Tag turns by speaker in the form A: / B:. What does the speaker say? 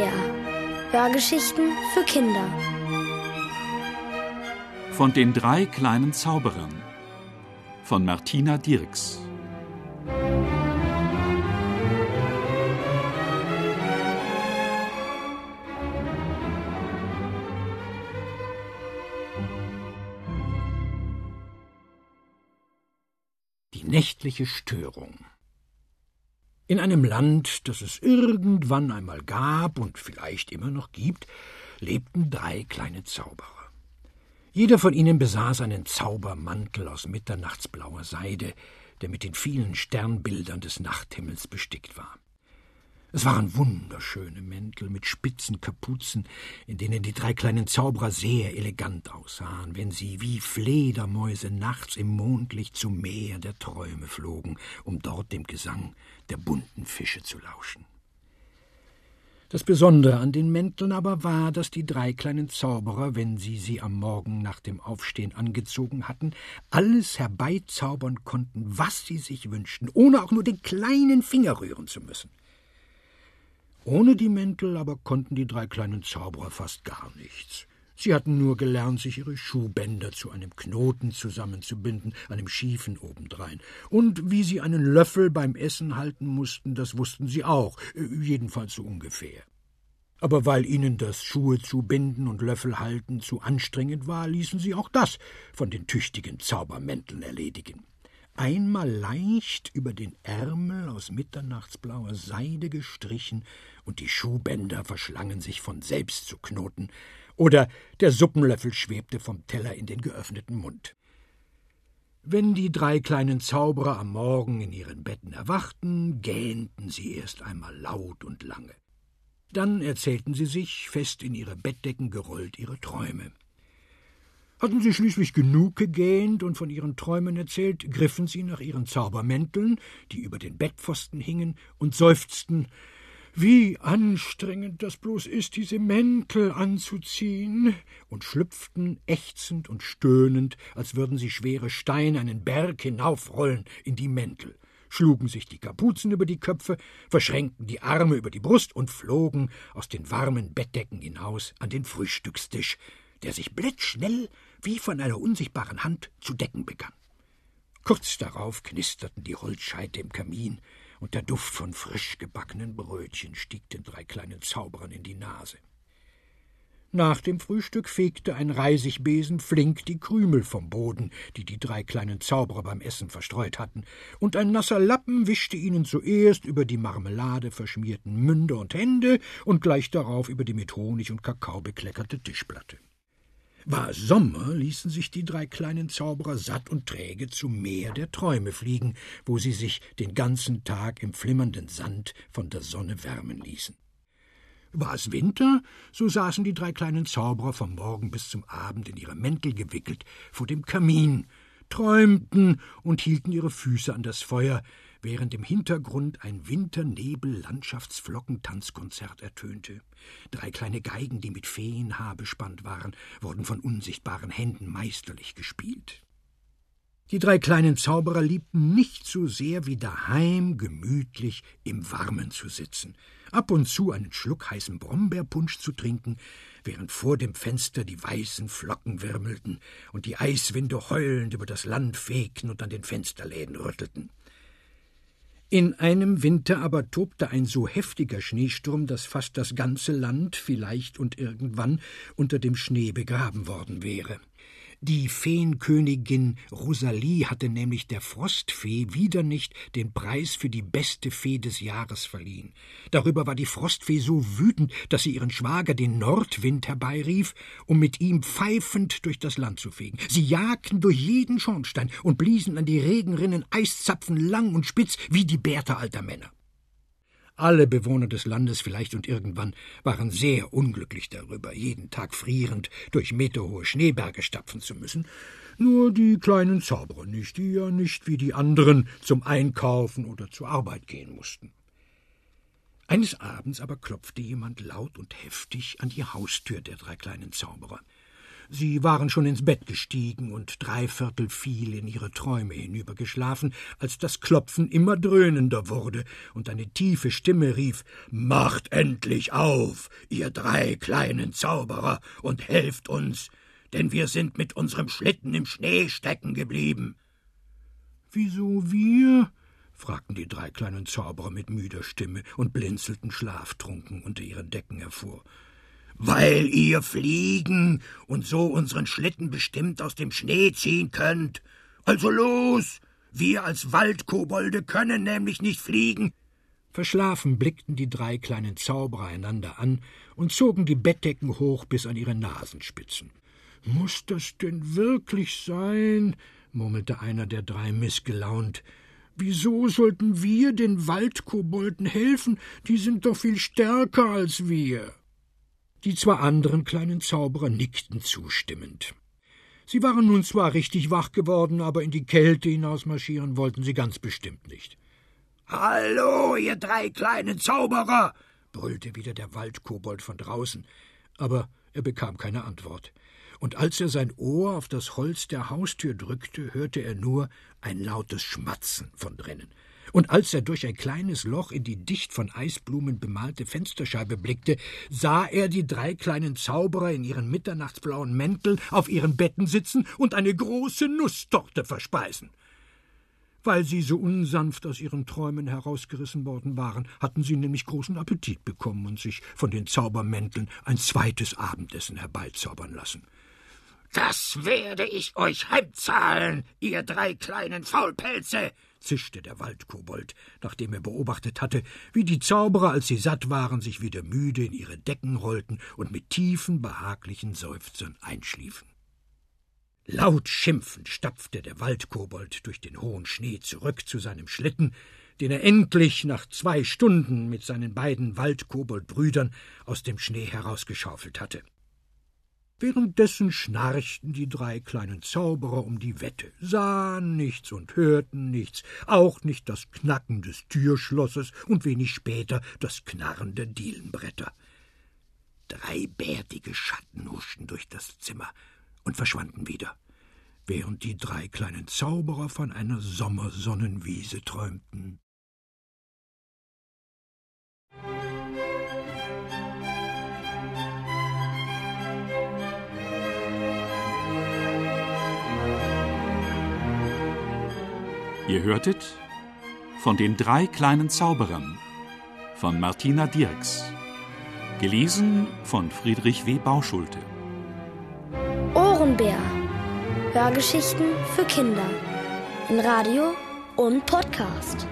A: SWR. Hörgeschichten für Kinder.
B: Von den drei kleinen Zauberern von Martina Dirks.
C: Die nächtliche Störung. In einem Land, das es irgendwann einmal gab und vielleicht immer noch gibt, lebten drei kleine Zauberer. Jeder von ihnen besaß einen Zaubermantel aus mitternachtsblauer Seide, der mit den vielen Sternbildern des Nachthimmels bestickt war. Es waren wunderschöne Mäntel mit spitzen Kapuzen, in denen die drei kleinen Zauberer sehr elegant aussahen, wenn sie wie Fledermäuse nachts im Mondlicht zum Meer der Träume flogen, um dort dem Gesang der bunten Fische zu lauschen. Das Besondere an den Mänteln aber war, dass die drei kleinen Zauberer, wenn sie sie am Morgen nach dem Aufstehen angezogen hatten, alles herbeizaubern konnten, was sie sich wünschten, ohne auch nur den kleinen Finger rühren zu müssen. Ohne die Mäntel aber konnten die drei kleinen Zauberer fast gar nichts. Sie hatten nur gelernt, sich ihre Schuhbänder zu einem Knoten zusammenzubinden, einem schiefen obendrein. Und wie sie einen Löffel beim Essen halten mussten, das wussten sie auch, äh, jedenfalls so ungefähr. Aber weil ihnen das Schuhe zu binden und Löffel halten zu anstrengend war, ließen sie auch das von den tüchtigen Zaubermänteln erledigen einmal leicht über den Ärmel aus mitternachtsblauer Seide gestrichen, und die Schuhbänder verschlangen sich von selbst zu Knoten, oder der Suppenlöffel schwebte vom Teller in den geöffneten Mund. Wenn die drei kleinen Zauberer am Morgen in ihren Betten erwachten, gähnten sie erst einmal laut und lange. Dann erzählten sie sich, fest in ihre Bettdecken gerollt, ihre Träume. Hatten sie schließlich genug gegähnt und von ihren Träumen erzählt, griffen sie nach ihren Zaubermänteln, die über den Bettpfosten hingen, und seufzten. Wie anstrengend das bloß ist, diese Mäntel anzuziehen, und schlüpften ächzend und stöhnend, als würden sie schwere Steine einen Berg hinaufrollen in die Mäntel. Schlugen sich die Kapuzen über die Köpfe, verschränkten die Arme über die Brust und flogen aus den warmen Bettdecken hinaus an den Frühstückstisch, der sich blitzschnell wie von einer unsichtbaren Hand zu decken begann. Kurz darauf knisterten die Holzscheite im Kamin, und der Duft von frisch gebackenen Brötchen stieg den drei kleinen Zauberern in die Nase. Nach dem Frühstück fegte ein Reisigbesen flink die Krümel vom Boden, die die drei kleinen Zauberer beim Essen verstreut hatten, und ein nasser Lappen wischte ihnen zuerst über die Marmelade verschmierten Münder und Hände und gleich darauf über die mit Honig und Kakao bekleckerte Tischplatte. War Sommer, ließen sich die drei kleinen Zauberer satt und träge zum Meer der Träume fliegen, wo sie sich den ganzen Tag im flimmernden Sand von der Sonne wärmen ließen. War es Winter, so saßen die drei kleinen Zauberer vom Morgen bis zum Abend in ihre Mäntel gewickelt vor dem Kamin, träumten und hielten ihre Füße an das Feuer, während im Hintergrund ein Winternebel-Landschaftsflockentanzkonzert ertönte. Drei kleine Geigen, die mit Feenhaar bespannt waren, wurden von unsichtbaren Händen meisterlich gespielt. Die drei kleinen Zauberer liebten nicht so sehr wie daheim gemütlich im Warmen zu sitzen, ab und zu einen Schluck heißen Brombeerpunsch zu trinken, während vor dem Fenster die weißen Flocken wirmelten und die Eiswinde heulend über das Land fegten und an den Fensterläden rüttelten. In einem Winter aber tobte ein so heftiger Schneesturm, dass fast das ganze Land vielleicht und irgendwann unter dem Schnee begraben worden wäre. Die Feenkönigin Rosalie hatte nämlich der Frostfee wieder nicht den Preis für die beste Fee des Jahres verliehen. Darüber war die Frostfee so wütend, dass sie ihren Schwager den Nordwind herbeirief, um mit ihm pfeifend durch das Land zu fegen. Sie jagten durch jeden Schornstein und bliesen an die Regenrinnen Eiszapfen lang und spitz wie die Bärte alter Männer. Alle Bewohner des Landes vielleicht und irgendwann waren sehr unglücklich darüber, jeden Tag frierend durch meterhohe Schneeberge stapfen zu müssen. Nur die kleinen Zauberer nicht, die ja nicht wie die anderen zum Einkaufen oder zur Arbeit gehen mussten. Eines Abends aber klopfte jemand laut und heftig an die Haustür der drei kleinen Zauberer. Sie waren schon ins Bett gestiegen und dreiviertel viel in ihre Träume hinübergeschlafen, als das Klopfen immer dröhnender wurde und eine tiefe Stimme rief Macht endlich auf, ihr drei kleinen Zauberer, und helft uns, denn wir sind mit unserem Schlitten im Schnee stecken geblieben. Wieso wir? fragten die drei kleinen Zauberer mit müder Stimme und blinzelten schlaftrunken unter ihren Decken hervor. Weil ihr fliegen und so unseren Schlitten bestimmt aus dem Schnee ziehen könnt. Also los! Wir als Waldkobolde können nämlich nicht fliegen. Verschlafen blickten die drei kleinen Zauberer einander an und zogen die Bettdecken hoch bis an ihre Nasenspitzen. Muß das denn wirklich sein? murmelte einer der drei missgelaunt. Wieso sollten wir den Waldkobolden helfen? Die sind doch viel stärker als wir. Die zwei anderen kleinen Zauberer nickten zustimmend. Sie waren nun zwar richtig wach geworden, aber in die Kälte hinausmarschieren wollten sie ganz bestimmt nicht. Hallo, ihr drei kleinen Zauberer! brüllte wieder der Waldkobold von draußen, aber er bekam keine Antwort und als er sein Ohr auf das Holz der Haustür drückte, hörte er nur ein lautes Schmatzen von drinnen. Und als er durch ein kleines Loch in die dicht von Eisblumen bemalte Fensterscheibe blickte, sah er die drei kleinen Zauberer in ihren mitternachtsblauen Mänteln auf ihren Betten sitzen und eine große Nusstorte verspeisen. Weil sie so unsanft aus ihren Träumen herausgerissen worden waren, hatten sie nämlich großen Appetit bekommen und sich von den Zaubermänteln ein zweites Abendessen herbeizaubern lassen. Das werde ich euch heimzahlen, ihr drei kleinen Faulpelze, zischte der Waldkobold, nachdem er beobachtet hatte, wie die Zauberer, als sie satt waren, sich wieder müde in ihre Decken rollten und mit tiefen, behaglichen Seufzern einschliefen. Laut schimpfend stapfte der Waldkobold durch den hohen Schnee zurück zu seinem Schlitten, den er endlich nach zwei Stunden mit seinen beiden Waldkoboldbrüdern aus dem Schnee herausgeschaufelt hatte. Währenddessen schnarchten die drei kleinen Zauberer um die Wette, sahen nichts und hörten nichts, auch nicht das Knacken des Türschlosses und wenig später das Knarren der Dielenbretter. Drei bärtige Schatten huschten durch das Zimmer und verschwanden wieder, während die drei kleinen Zauberer von einer Sommersonnenwiese träumten.
B: Ihr hörtet von den drei kleinen Zauberern von Martina Dirks. Gelesen von Friedrich W. Bauschulte.
A: Ohrenbär. Hörgeschichten für Kinder. In Radio und Podcast.